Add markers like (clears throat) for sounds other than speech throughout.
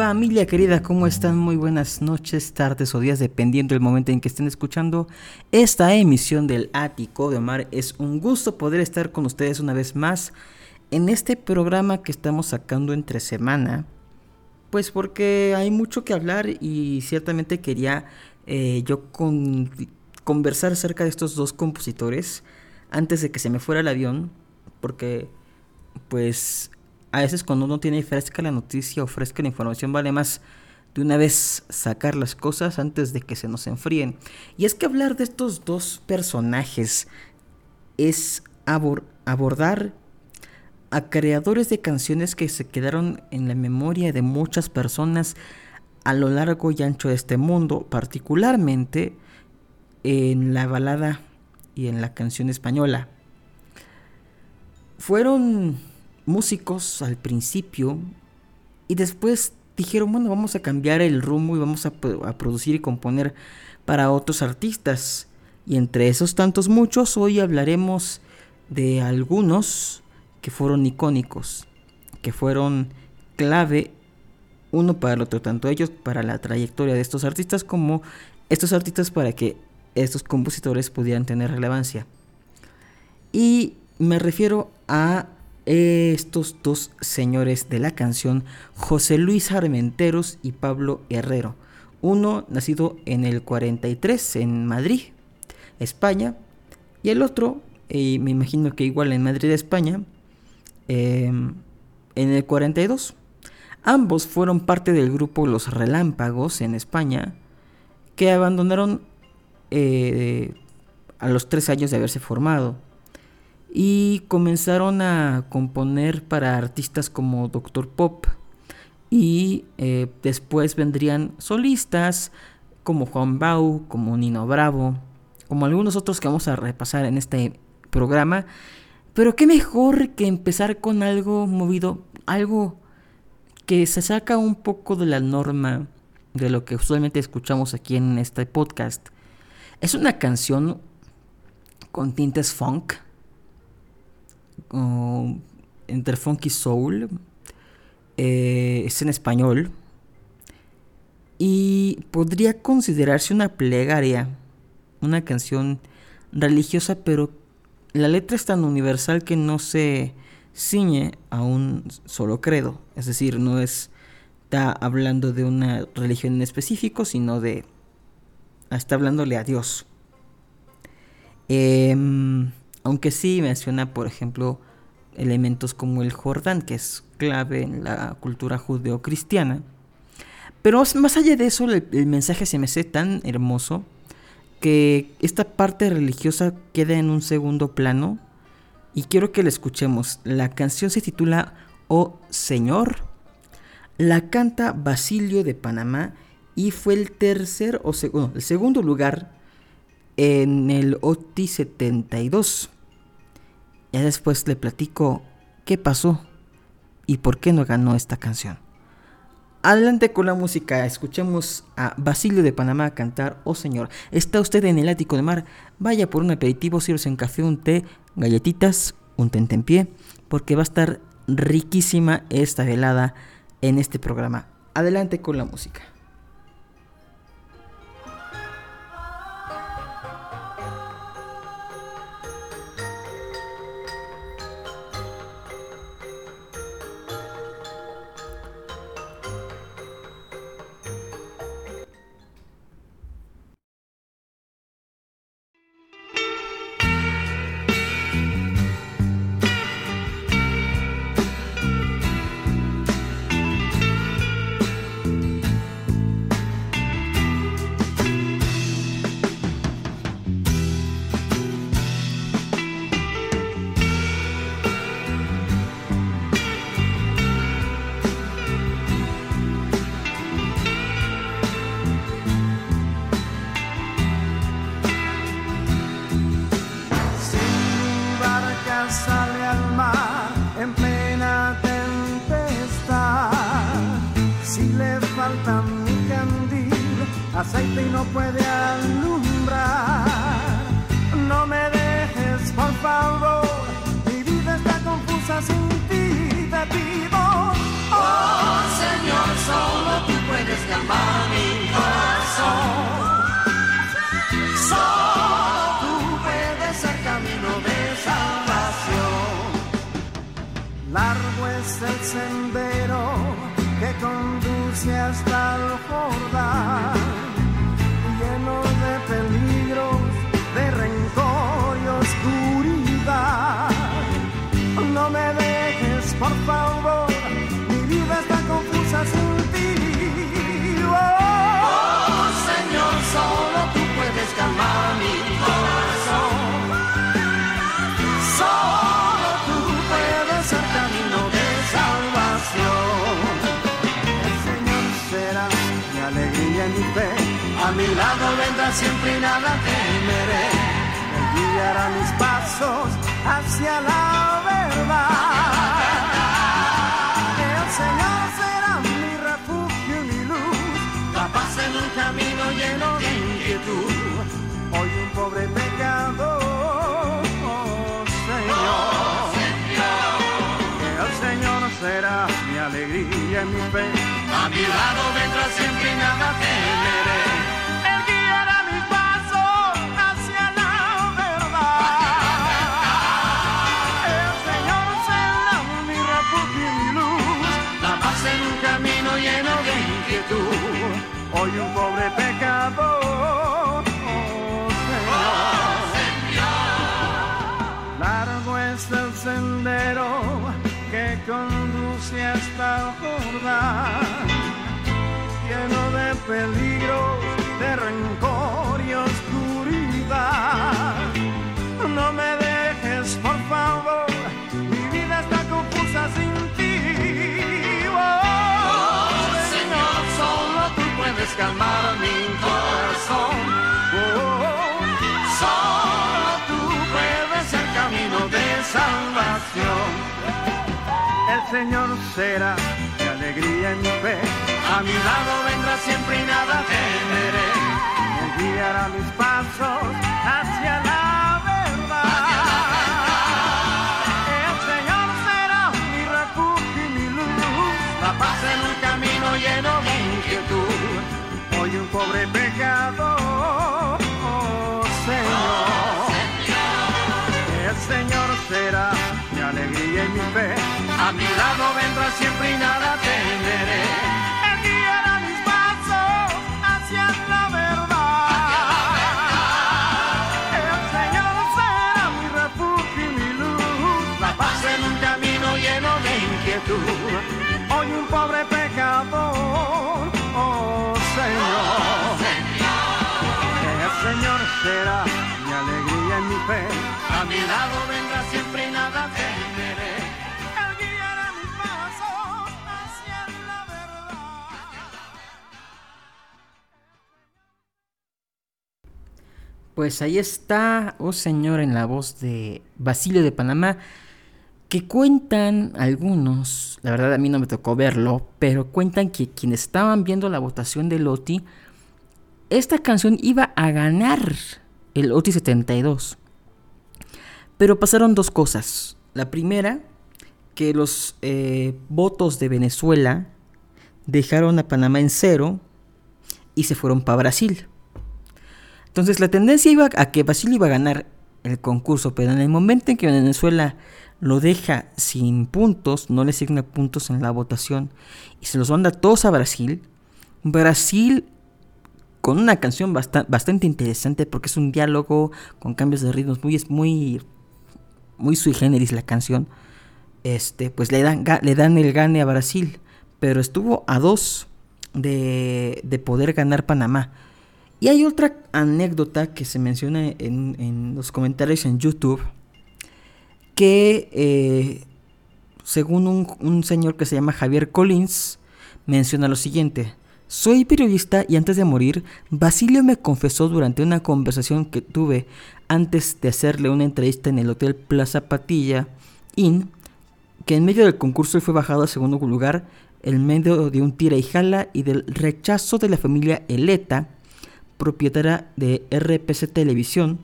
Familia querida, ¿cómo están? Muy buenas noches, tardes o días, dependiendo del momento en que estén escuchando esta emisión del Ático de Omar. Es un gusto poder estar con ustedes una vez más en este programa que estamos sacando entre semana. Pues porque hay mucho que hablar y ciertamente quería eh, yo conversar acerca de estos dos compositores antes de que se me fuera el avión. Porque pues a veces cuando uno tiene fresca la noticia o fresca la información vale más de una vez sacar las cosas antes de que se nos enfríen. Y es que hablar de estos dos personajes es abordar a creadores de canciones que se quedaron en la memoria de muchas personas a lo largo y ancho de este mundo, particularmente en la balada y en la canción española. Fueron músicos al principio y después dijeron, bueno, vamos a cambiar el rumbo y vamos a, producir y componer para otros artistas. Y entre esos tantos muchos, hoy hablaremos de algunos que fueron icónicos, que fueron clave uno para el otro, tanto ellos para la trayectoria de estos artistas como estos artistas para que estos compositores pudieran tener relevancia. Y me refiero a estos dos señores de la canción, José Luis Armenteros y Pablo Herrero. Uno nacido en el 43 en Madrid, España, y el otro, me imagino que igual en Madrid, España, em, en el 42. Ambos fueron parte del grupo Los Relámpagos en España, que abandonaron eh, a los tres años de haberse formado y comenzaron a componer para artistas como Doctor Pop y eh, después vendrían solistas como Juan Bau, como Nino Bravo, como algunos otros que vamos a repasar en este programa. Pero qué mejor que empezar con algo movido, algo que se saca un poco de la norma de lo que usualmente escuchamos aquí en este podcast. Es una canción con tintes funk, entre funky soul, eh, es en español y podría considerarse una plegaria, una canción religiosa, pero la letra es tan universal que no se ciñe a un solo credo, es decir, no está hablando de una religión en específico, sino de está hablándole a Dios. Eh, aunque sí menciona, por ejemplo, elementos como el Jordán, que es clave en la cultura judeocristiana. Pero más allá de eso, el, mensaje se me hace tan hermoso que esta parte religiosa queda en un segundo plano y quiero que la escuchemos. La canción se titula Oh Señor. La canta Basilio de Panamá y fue el tercer o segundo, el segundo lugar en el OTI 72. Ya después le platico qué pasó y por qué no ganó esta canción. Adelante con la música, escuchemos a Basilio de Panamá cantar Oh Señor, está usted en el ático de mar, vaya por un aperitivo, sirve en café, un té, galletitas, un pie, porque va a estar riquísima esta velada en este programa. Adelante con la música. Lado vendrá siempre y nada temeré. Él guiará mis pasos hacia la verdad. El Señor será mi refugio y mi luz. La paz en un camino lleno de inquietud. Hoy un pobre pecador, oh Señor. El Señor será mi alegría y mi fe. A mi lado vendrá siempre y nada temeré. Hoy un pobre pecador, oh Señor. Largo es el sendero que conduce hasta Jordán, lleno de peligros, de rencor Señor será mi alegría y mi fe. A mi lado vendrá siempre y nada temeré. Él guiará mis pasos hacia la verdad. El Señor será mi refugio y mi luz. La paz en un camino lleno de inquietud. Hoy un pobre pecador, oh Señor. El Señor será mi alegría y mi fe. A mi lado vendrá siempre y nada temeré. Guiará mis pasos hacia la verdad. El Señor será mi refugio y mi luz. La paz en un camino lleno de inquietud. Hoy un pobre pecador, oh Señor. El Señor será mi alegría y mi fe. A mi lado vendrá siempre y nada temeré. Pues ahí está, oh Señor, en la voz de Basilio de Panamá, que cuentan algunos, la verdad a mí no me tocó verlo, pero cuentan que quienes estaban viendo la votación de Loti, esta canción iba a ganar el Loti 72. Pero pasaron dos cosas. La primera, que los eh, votos de Venezuela dejaron a Panamá en cero y se fueron para Brasil. Entonces la tendencia iba a que Brasil iba a ganar el concurso, pero en el momento en que Venezuela lo deja sin puntos, no le asigna puntos en la votación y se los manda todos a Brasil, Brasil con una canción basta- bastante interesante porque es un diálogo con cambios de ritmos muy muy muy sui generis la canción. Este, pues le dan le dan el gane a Brasil, pero estuvo a dos de, de poder ganar Panamá. Y hay otra anécdota que se menciona en, los comentarios en YouTube, que eh, según un, un señor que se llama Javier Collins, menciona lo siguiente. Soy periodista y antes de morir, Basilio me confesó durante una conversación que tuve antes de hacerle una entrevista en el Hotel Plaza Patilla Inn, que en medio del concurso fue bajado a segundo lugar en medio de un tira y jala y del rechazo de la familia Eleta propietaria de RPC Televisión,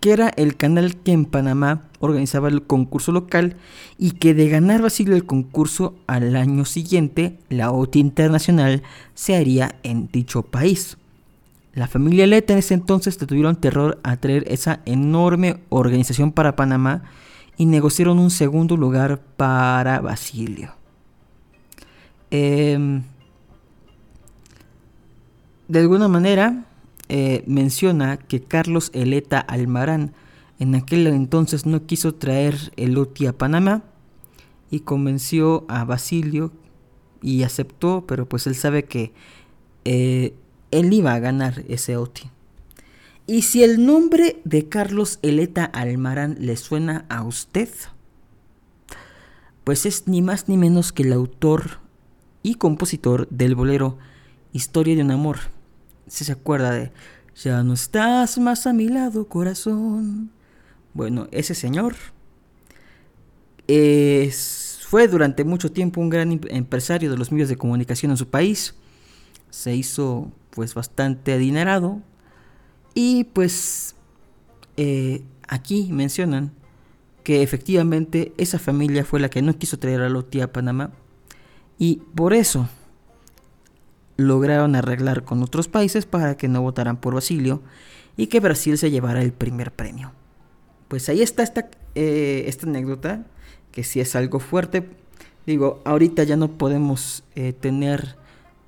que era el canal que en Panamá organizaba el concurso local y que de ganar Basilio el concurso al año siguiente, la OTI internacional se haría en dicho país. La familia Leta en ese entonces tuvieron terror a traer esa enorme organización para Panamá y negociaron un segundo lugar para Basilio. Em, de alguna manera, eh, menciona que Carlos Eleta Almarán en aquel entonces no quiso traer el OTI a Panamá y convenció a Basilio y aceptó, pero pues él sabe que eh, él iba a ganar ese OTI. Y si el nombre de Carlos Eleta Almarán le suena a usted, pues es ni más ni menos que el autor y compositor del bolero Historia de un amor si se acuerda de Ya no estás más a mi lado, corazón. Bueno, ese señor fue durante mucho tiempo un gran empresario de los medios de comunicación en su país. Se hizo pues bastante adinerado. Y pues eh, aquí mencionan que efectivamente esa familia fue la que no quiso traer a Loti a Panamá. Y por eso lograron arreglar con otros países para que no votaran por Basilio y que Brasil se llevara el primer premio. Pues ahí está esta, eh, anécdota, que si es algo fuerte. Digo, ahorita ya no podemos eh, tener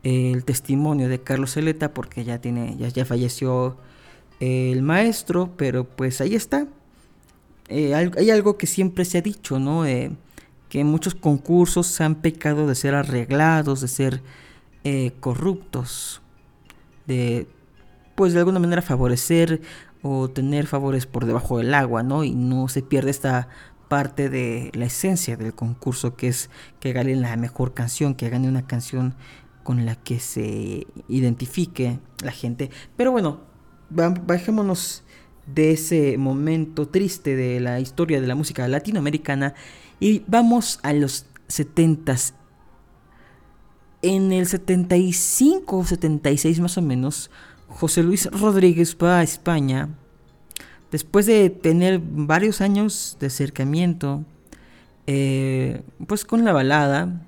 eh, el testimonio de Carlos Celeta porque ya, tiene, ya, ya falleció el maestro, pero pues ahí está. hay algo que siempre se ha dicho, ¿no? que muchos concursos han pecado de ser arreglados, de ser eh, corruptos, de pues de alguna manera favorecer o tener favores por debajo del agua, ¿no? Y no se pierde esta parte de la esencia del concurso que es que gane la mejor canción, que gane una canción con la que se identifique la gente. Pero bueno, bajémonos de ese momento triste de la historia de la música latinoamericana y vamos a los 70s en el 75 o 76 más o menos, José Luis Rodríguez va a España. Después de tener varios años de acercamiento, eh, pues con la balada,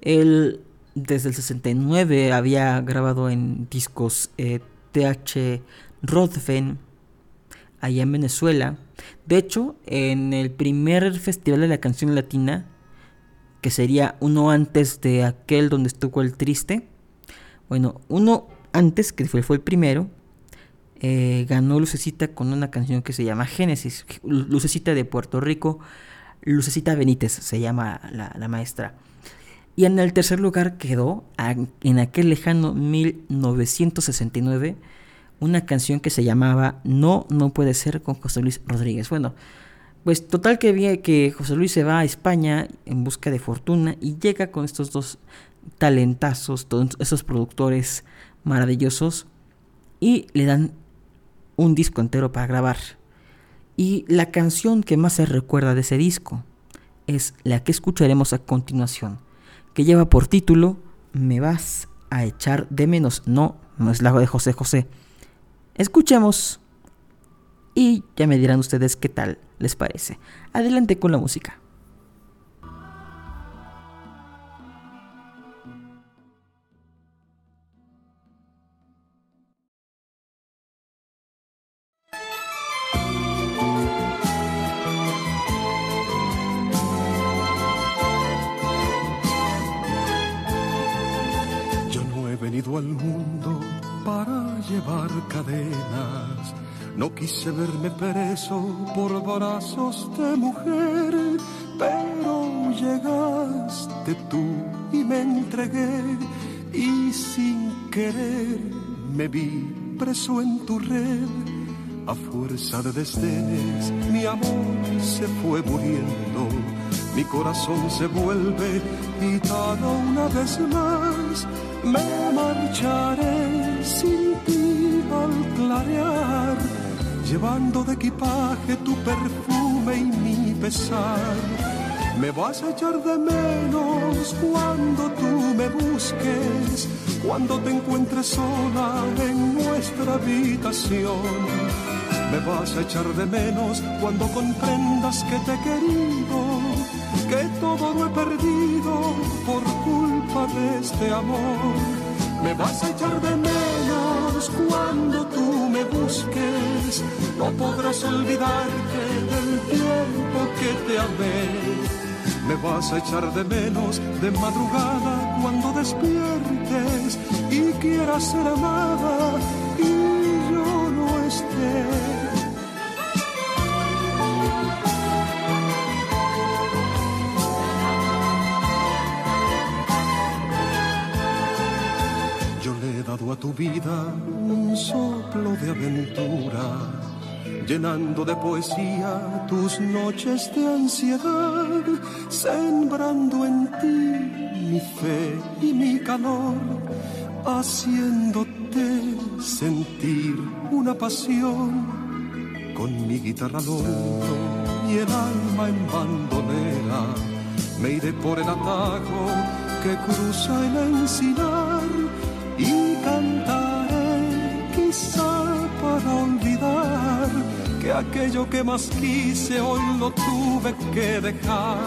él desde el 69 había grabado en discos TH eh, Rodven allá en Venezuela. De hecho, en el primer festival de la canción latina, que sería uno antes de aquel donde estuvo el triste. Bueno, uno antes, que fue, el primero, eh, ganó Lucecita con una canción que se llama Génesis. Lucecita de Puerto Rico, Lucecita Benítez se llama la, maestra. Y en el tercer lugar quedó, en aquel lejano 1969, una canción que se llamaba No, no puede ser con José Luis Rodríguez. Bueno, pues total que vi que José Luis se va a España en busca de fortuna y llega con estos dos talentazos, todos esos productores maravillosos y le dan un disco entero para grabar. Y la canción que más se recuerda de ese disco es la que escucharemos a continuación, que lleva por título Me vas a echar de menos. No, no es la de José José. Escuchemos y ya me dirán ustedes qué tal les parece. Adelante con la música. Verme preso por brazos de mujer, pero llegaste tú y me entregué y sin querer me vi preso en tu red. A fuerza de desdenes mi amor se fue muriendo, mi corazón se vuelve gitano una vez más. Me marcharé sin ti al clarear llevando de equipaje tu perfume y mi pesar. Me vas a echar de menos cuando tú me busques, cuando te encuentres sola en nuestra habitación. Me vas a echar de menos cuando comprendas que te he querido, que todo lo he perdido por culpa de este amor me vas a echar de menos cuando tú me busques. No podrás olvidarte del tiempo que te amé. Me vas a echar de menos de madrugada cuando despiertes y quieras ser amada tu vida un soplo de aventura, llenando de poesía tus noches de ansiedad, sembrando en ti mi fe y mi calor, haciéndote sentir una pasión con mi guitarra al y el alma en bandolera. Me iré por el atajo que cruza el encinar y para olvidar que aquello que más quise hoy lo tuve que dejar.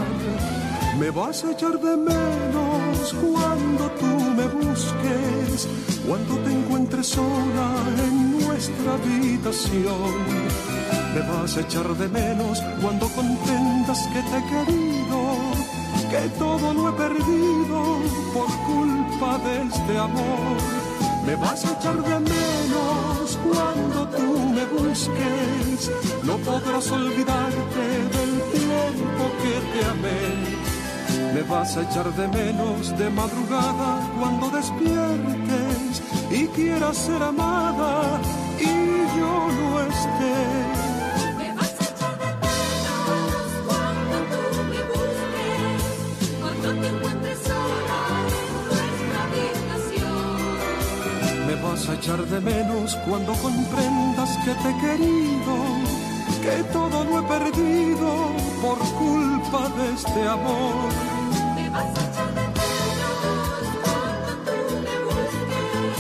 Me vas a echar de menos cuando tú me busques, cuando te encuentres sola en nuestra habitación. Me vas a echar de menos cuando comprendas que te he querido que todo lo he perdido por culpa de este amor. Me vas a echar de menos cuando tú me busques, no podrás olvidarte del tiempo que te amé. Me vas a echar de menos de madrugada cuando despiertes y quieras ser amada y yo no esté a echar de menos cuando comprendas que te he querido, que todo lo he perdido por culpa de este amor. Me vas a echar de menos cuando tú me busques,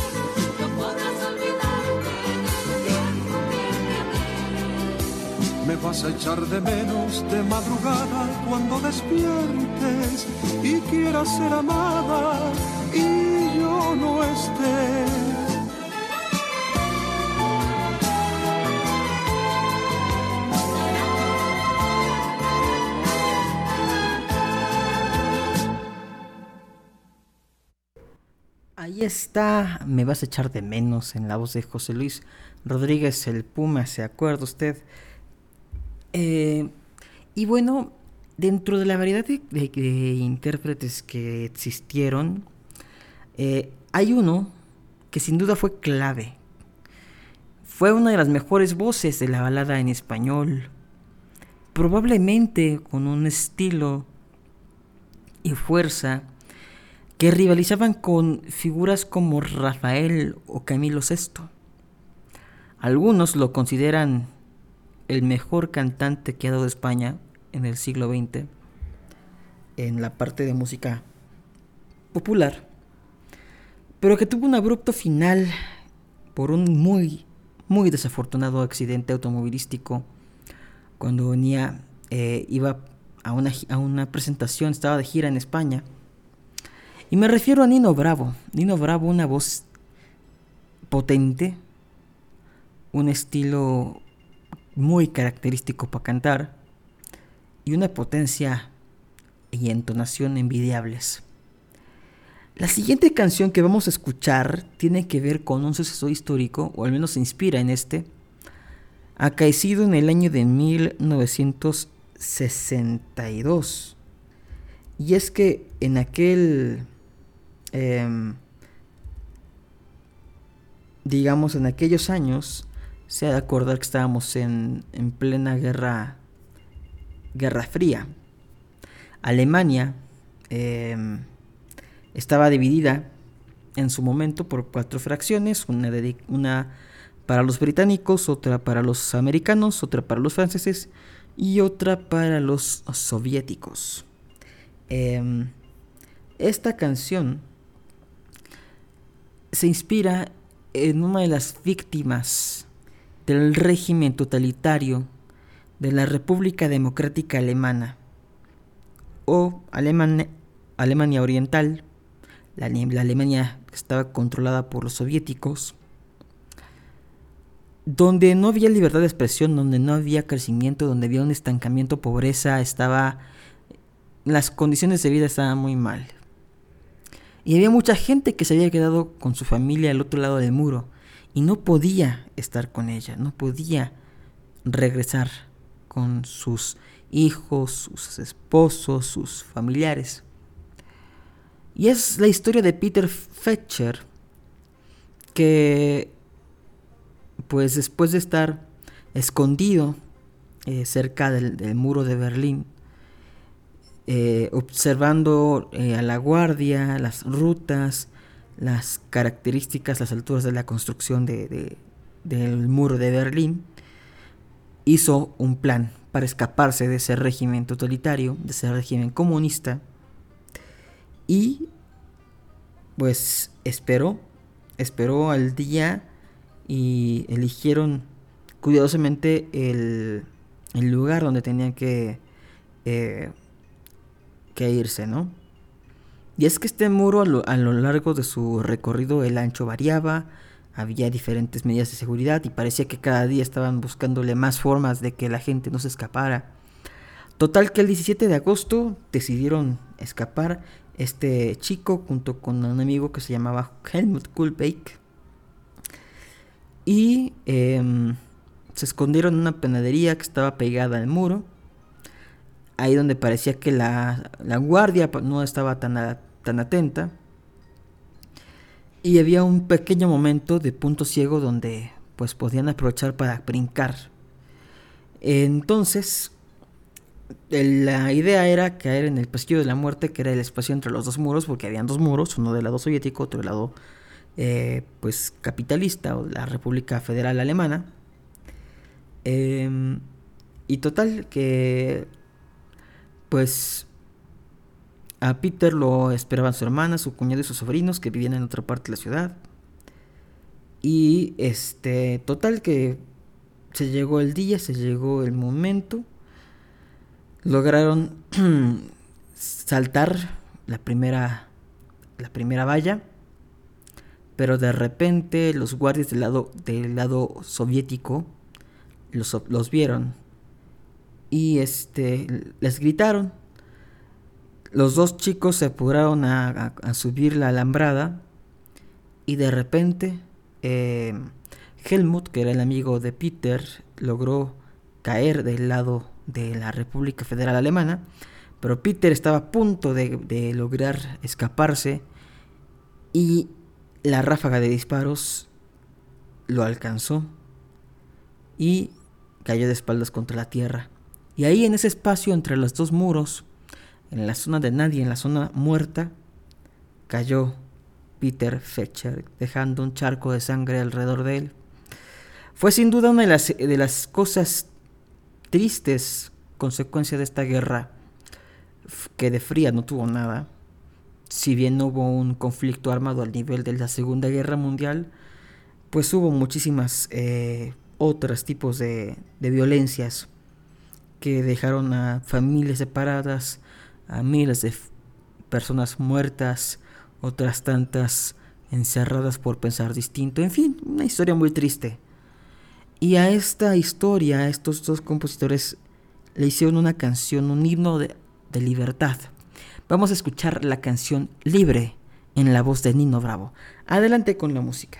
no podrás olvidarte del tiempo que te amé. Me vas a echar de menos de madrugada cuando despiertes y quieras ser amada y yo no esté. Ahí está, me vas a echar de menos en la voz de José Luis Rodríguez, el Puma, ¿se acuerda usted? Eh, y bueno, dentro de la variedad de, intérpretes que existieron, eh, hay uno que sin duda fue clave. Fue una de las mejores voces de la balada en español, probablemente con un estilo y fuerza que rivalizaban con figuras como Rafael o Camilo VI. Algunos lo consideran el mejor cantante que ha dado España en el siglo XX en la parte de música popular, pero que tuvo un abrupto final por un muy, muy desafortunado accidente automovilístico cuando venía, eh, iba a una, a una presentación, estaba de gira en España y me refiero a Nino Bravo. Nino Bravo, una voz potente, un estilo muy característico para cantar y una potencia y entonación envidiables. La siguiente canción que vamos a escuchar tiene que ver con un suceso histórico, o al menos se inspira en este, acaecido en el año de 1962. Y es que en aquel Em, digamos, en aquellos años, se ha de acordar que estábamos en, plena guerra, guerra fría. Alemania em, estaba dividida en su momento por cuatro fracciones, una, una para los británicos, otra para los americanos, otra para los franceses y otra para los soviéticos. Em, esta canción se inspira en una de las víctimas del régimen totalitario de la República Democrática Alemana o Alemania Oriental, la, la Alemania que estaba controlada por los soviéticos, donde no había libertad de expresión, donde no había crecimiento, donde había un estancamiento, pobreza, estaba las condiciones de vida estaban muy mal. Y había mucha gente que se había quedado con su familia al otro lado del muro y no podía estar con ella, no podía regresar con sus hijos, sus esposos, sus familiares. Y es la historia de Peter Fetcher, que pues después de estar escondido eh, cerca del, muro de Berlín, eh, observando eh, a la guardia, las rutas, las características, las alturas de la construcción del muro de Berlín, hizo un plan para escaparse de ese régimen totalitario, de ese régimen comunista, y pues esperó, esperó al día y eligieron cuidadosamente el, lugar donde tenían que, eh, que irse, ¿no? Y es que este muro a lo, largo de su recorrido el ancho variaba, había diferentes medidas de seguridad y parecía que cada día estaban buscándole más formas de que la gente no se escapara. Total que el 17 de agosto decidieron escapar este chico junto con un amigo que se llamaba Helmut Kulbeck y em, se escondieron en una panadería que estaba pegada al muro. Ahí donde parecía que la, guardia no estaba tan, tan atenta. Y había un pequeño momento de punto ciego donde pues podían aprovechar para brincar. Entonces, la idea era caer en el pasillo de la muerte, que era el espacio entre los dos muros, porque habían dos muros, uno del lado soviético, otro del lado eh, pues capitalista o la República Federal Alemana. Em, y total que pues a Peter lo esperaban su hermana, su cuñado y sus sobrinos que vivían en otra parte de la ciudad. Y este, total que se llegó el día, se llegó el momento. Lograron (clears throat) saltar la primera la primera valla pero de repente los guardias del lado, del lado soviético los, los vieron y este, les gritaron. Los dos chicos se apuraron a, subir la alambrada y de repente eh, Helmut, que era el amigo de Peter, logró caer del lado de la República Federal Alemana, pero Peter estaba a punto de, de lograr escaparse y la ráfaga de disparos lo alcanzó y cayó de espaldas contra la tierra. Y ahí en ese espacio entre los dos muros, en la zona de nadie, en la zona muerta, cayó Peter Fetcher, dejando un charco de sangre alrededor de él. Fue sin duda una de las, de las cosas tristes consecuencia de esta guerra, que de fría no tuvo nada, si bien no hubo un conflicto armado al nivel de la Segunda Guerra Mundial, pues hubo muchísimas eh, otros tipos de, violencias que dejaron a familias separadas, a miles de personas muertas, otras tantas encerradas por pensar distinto, en fin, una historia muy triste. Y a esta historia, a estos dos compositores le hicieron una canción, un himno de libertad. Vamos a escuchar la canción Libre en la voz de Nino Bravo. Adelante con la música.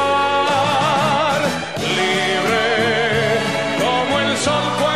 libre como el sol.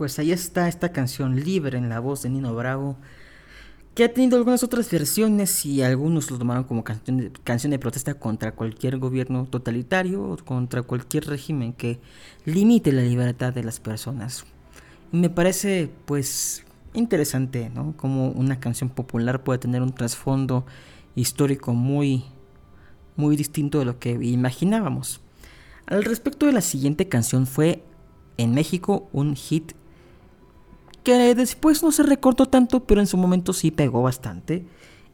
Pues ahí está esta canción libre en la voz de Nino Bravo, que ha tenido algunas otras versiones y algunos lo tomaron como canción de, canción de protesta contra cualquier gobierno totalitario o contra cualquier régimen que limite la libertad de las personas. Y me parece pues interesante, ¿no? Como una canción popular puede tener un trasfondo histórico muy muy distinto de lo que imaginábamos. Al respecto de la siguiente canción fue en México un hit que después no se recortó tanto, pero en su momento sí pegó bastante.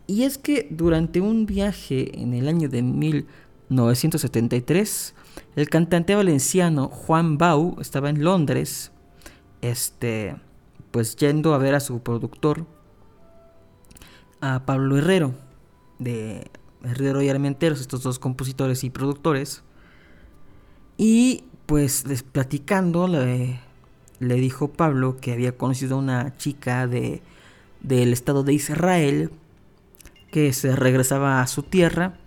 Y es que durante un viaje en el año de 1973, el cantante valenciano Juan Bau estaba en Londres, este, pues yendo a ver a su productor, a Pablo Herrero, de Herrero y Armenteros, estos dos compositores y productores. Y pues platicando, le, le dijo Pablo que había conocido a una chica de, del estado de Israel que se regresaba a su tierra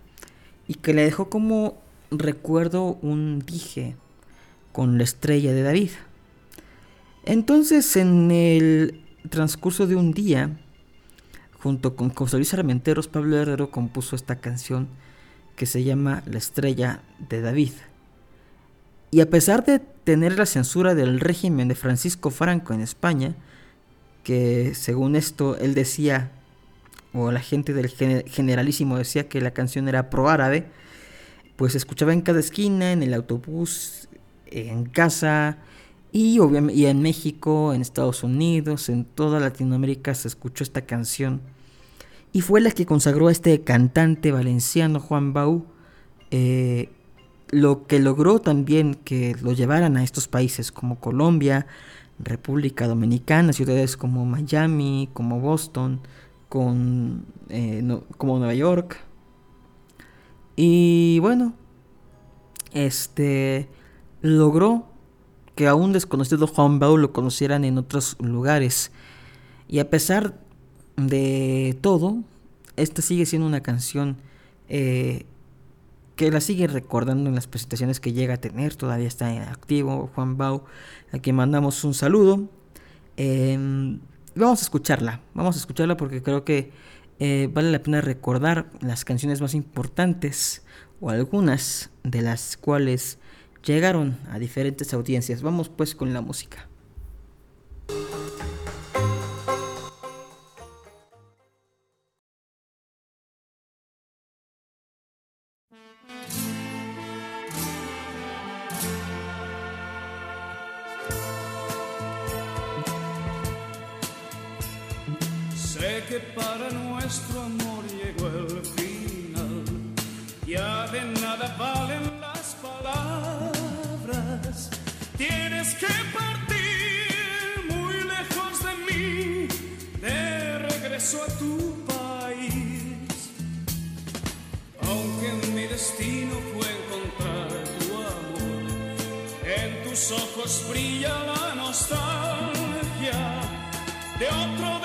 y que le dejó como recuerdo un dije con la estrella de David. Entonces en el transcurso de un día, junto con José Luis Armenteros, Pablo Herrero compuso esta canción que se llama La estrella de David. Y a pesar de tener la censura del régimen de Francisco Franco en España, que según esto él decía, o la gente del generalísimo decía que la canción era pro árabe, pues se escuchaba en cada esquina, en el autobús, en casa, y, y en México, en Estados Unidos, en toda Latinoamérica se escuchó esta canción. Y fue la que consagró a este cantante valenciano, Juan Bau, eh, lo que logró también que lo llevaran a estos países como Colombia, República Dominicana, ciudades como Miami, como Boston, con, eh, como Nueva York. Y bueno, este logró que a un desconocido Juan Bau lo conocieran en otros lugares. Y a pesar de todo, esta sigue siendo una canción eh, que la sigue recordando en las presentaciones que llega a tener. Todavía está en activo Juan Bau, a quien mandamos un saludo. Em, vamos a escucharla, vamos a escucharla porque creo que eh, vale la pena recordar las canciones más importantes o algunas de las cuales llegaron a diferentes audiencias. Vamos pues con la música. Que para nuestro amor llegó el final, ya de nada valen las palabras, tienes que partir muy lejos de mí, de regreso a tu país, aunque mi destino fue encontrar tu amor, en tus ojos brilla la nostalgia de otro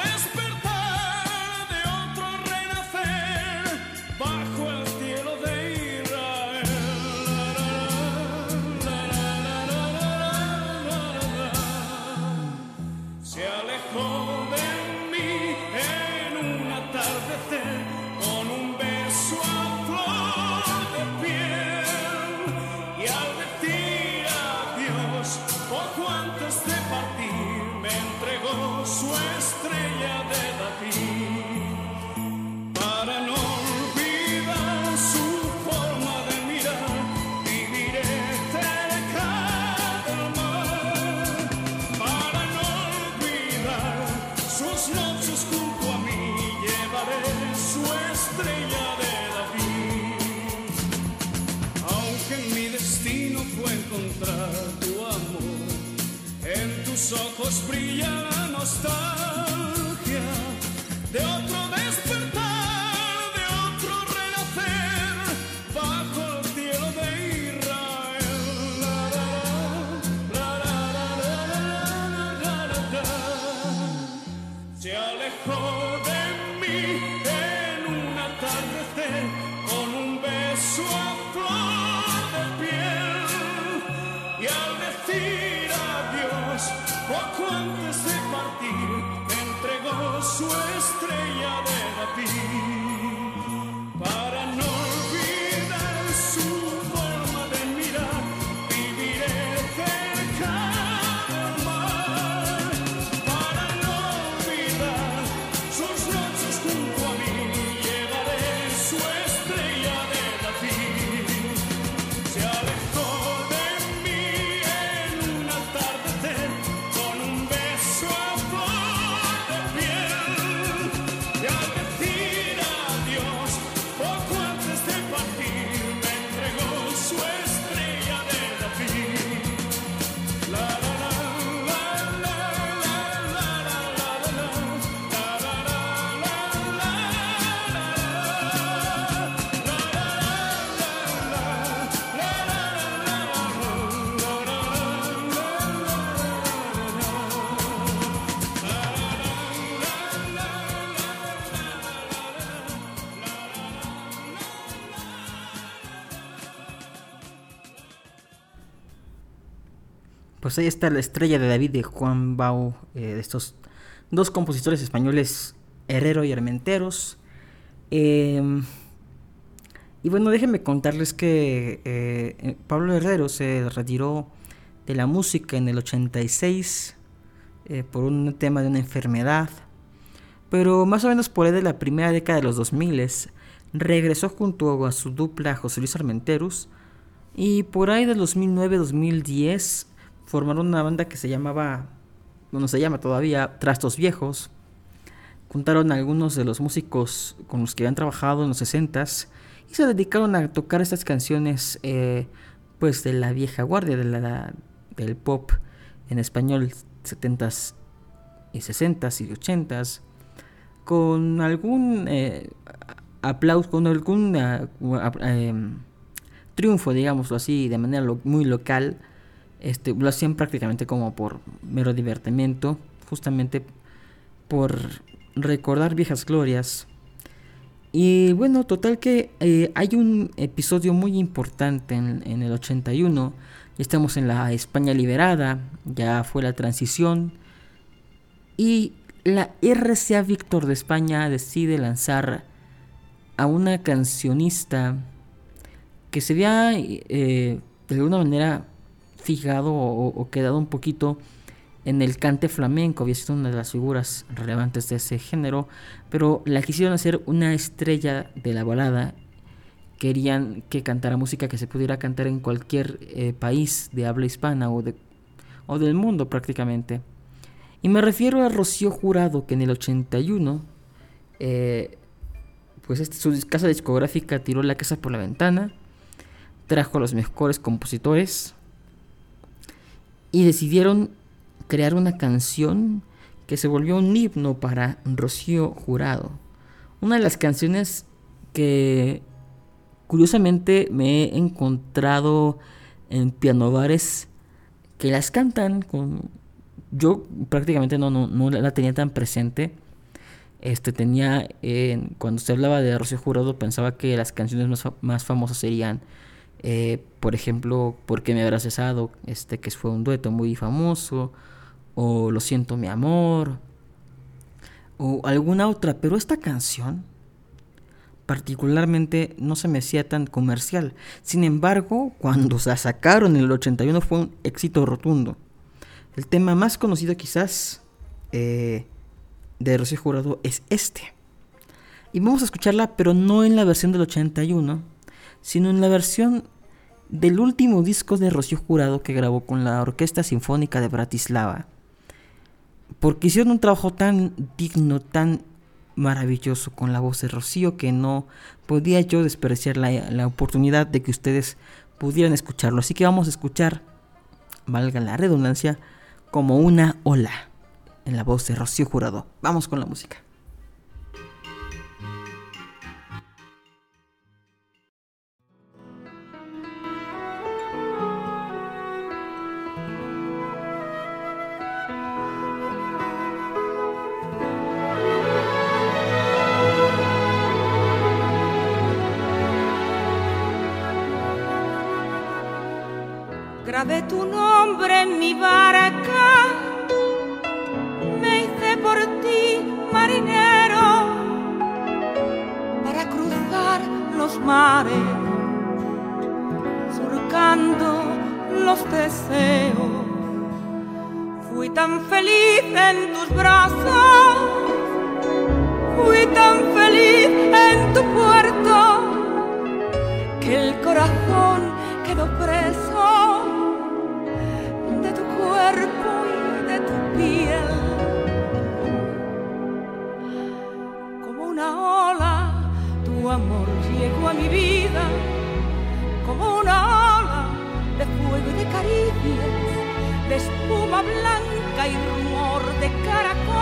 Pues ahí está la estrella de David de Juan Bau, eh, de estos dos compositores españoles, Herrero y Armenteros. Eh, Y bueno, déjenme contarles que eh, eh, Pablo Herrero se retiró de la música en el 86 eh, por un tema de una enfermedad. Pero más o menos por ahí de la primera década de los 2000 regresó junto a su dupla José Luis Armenterus y por ahí del 2009-2010 formaron una banda que se llamaba, bueno se llama todavía Trastos Viejos. Juntaron a algunos de los músicos con los que habían trabajado en los 60s y se dedicaron a tocar estas canciones eh, pues de la vieja guardia del pop en español 70s y 60s y 80s con algún eh, aplauso, con algún eh, triunfo, digámoslo así, de manera muy local. Este, lo hacían prácticamente como por mero divertimiento, justamente por recordar viejas glorias. Y bueno, total que eh, hay un episodio muy importante en, el 81. Ya estamos en la España liberada, ya fue la transición. Y la RCA Víctor de España decide lanzar a una cancionista que se había eh, de alguna manera fijado o, quedado un poquito en el cante flamenco, había sido una de las figuras relevantes de ese género, pero la quisieron hacer una estrella de la balada. Querían que cantara música que se pudiera cantar en cualquier eh, país de habla hispana o, de, o del mundo prácticamente. Y me refiero a Rocío Jurado, que en el 81, eh, pues este, su casa discográfica tiró la casa por la ventana, trajo a los mejores compositores y decidieron crear una canción que se volvió un himno para Rocío Jurado. Una de las canciones que curiosamente me he encontrado en pianobares que las cantan con yo prácticamente no, no, la tenía tan presente. Este tenía, cuando se hablaba de Rocío Jurado, pensaba que las canciones más, más famosas serían, eh, por ejemplo, ¿Por qué me habrás cesado? Este, que fue un dueto muy famoso, o Lo siento, mi amor, o alguna otra. Pero esta canción, particularmente, no se me hacía tan comercial. Sin embargo, cuando se sacaron en el 81 fue un éxito rotundo. El tema más conocido quizás eh, de Rocío Jurado es este. Y vamos a escucharla, pero no en la versión del 81, sino en la versión del último disco de Rocío Jurado que grabó con la Orquesta Sinfónica de Bratislava. Porque hicieron un trabajo tan digno, tan maravilloso con la voz de Rocío que no podía yo despreciar la, la oportunidad de que ustedes pudieran escucharlo. Así que vamos a escuchar, valga la redundancia, como una ola, en la voz de Rocío Jurado. Vamos con la música. Grabé tu nombre en mi barca, me hice por ti marinero para cruzar los mares, surcando los deseos. Fui tan feliz en tus brazos, fui tan feliz en tu puerto que el corazón quedó preso y de tu piel. Como una ola, tu amor llegó a mi vida, como una ola de fuego y de caricias, de espuma blanca y rumor de caracolas.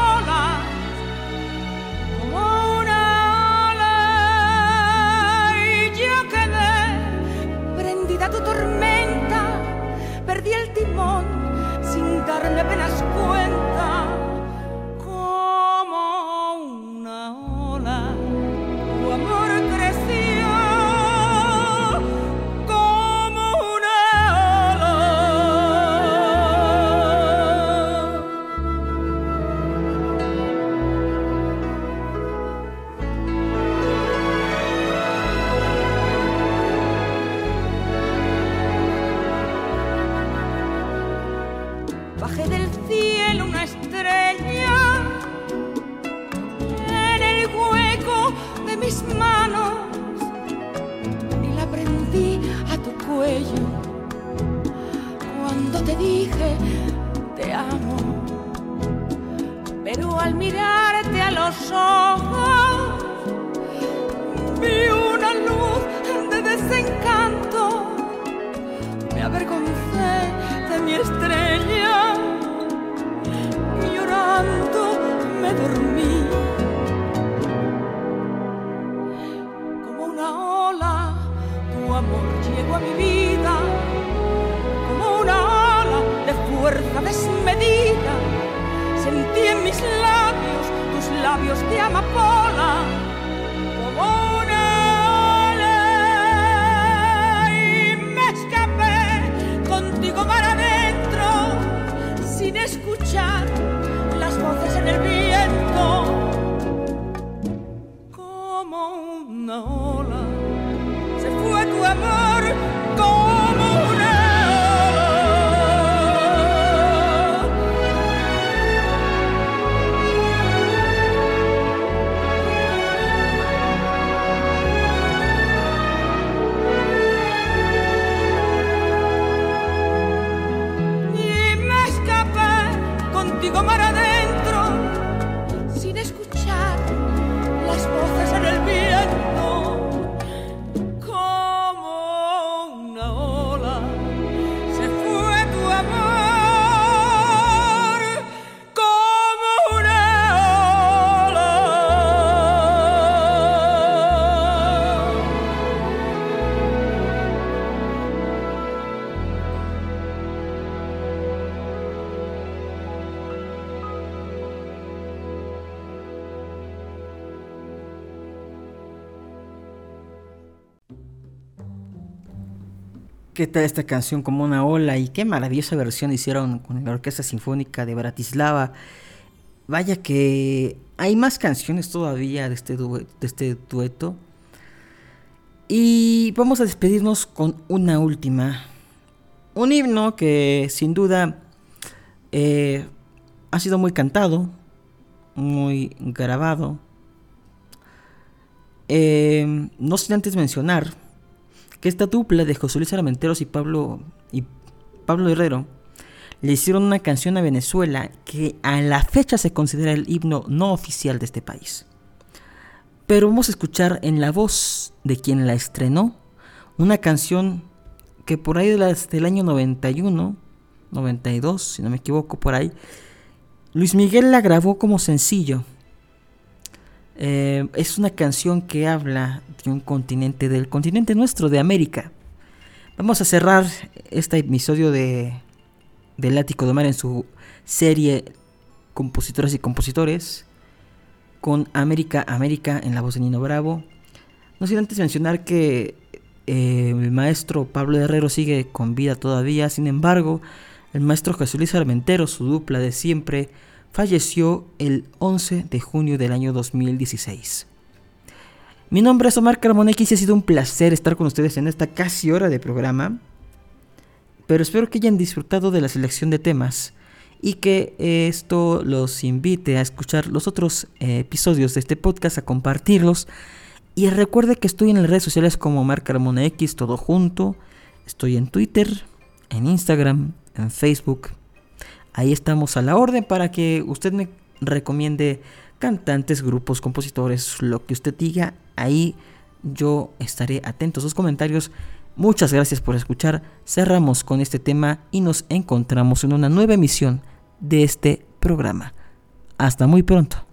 ¿Qué tal esta canción como una ola? Y qué maravillosa versión hicieron con la Orquesta Sinfónica de Bratislava. Vaya que hay más canciones todavía de este, due- de este dueto. Y vamos a despedirnos con una última. Un himno que sin duda eh, ha sido muy cantado, muy grabado. Eh, no sin antes mencionar que esta dupla de José Luis Armenteros y Pablo, y Pablo Herrero le hicieron una canción a Venezuela que a la fecha se considera el himno no oficial de este país. Pero vamos a escuchar en la voz de quien la estrenó una canción que por ahí del año 91, 92, si no me equivoco, por ahí, Luis Miguel la grabó como sencillo. Eh, es una canción que habla de un continente, del continente nuestro, de América. Vamos a cerrar este episodio de del Ático de Mar en su serie Compositoras y Compositores con América, América en la voz de Nino Bravo. No sin antes mencionar que eh, el maestro Pablo Herrero sigue con vida todavía, sin embargo, el maestro Jesús Luis Armentero, su dupla de siempre, falleció el 11 de junio del año 2016. Mi nombre es Omar Carmonex y ha sido un placer estar con ustedes en esta casi hora de programa. Pero espero que hayan disfrutado de la selección de temas y que esto los invite a escuchar los otros eh, episodios de este podcast, a compartirlos. Y recuerde que estoy en las redes sociales como Omar Carmona X, todo junto. Estoy en Twitter, en Instagram, en Facebook. Ahí estamos a la orden para que usted me recomiende cantantes, grupos, compositores, lo que usted diga. Ahí yo estaré atento a sus comentarios. Muchas gracias por escuchar. Cerramos con este tema y nos encontramos en una nueva emisión de este programa. Hasta muy pronto.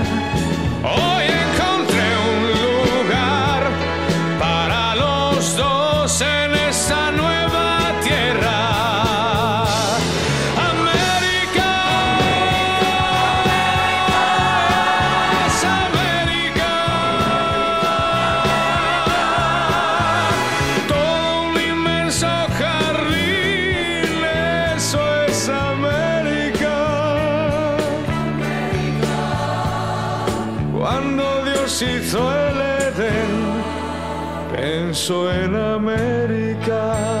deshizo el Edén, pensó en América.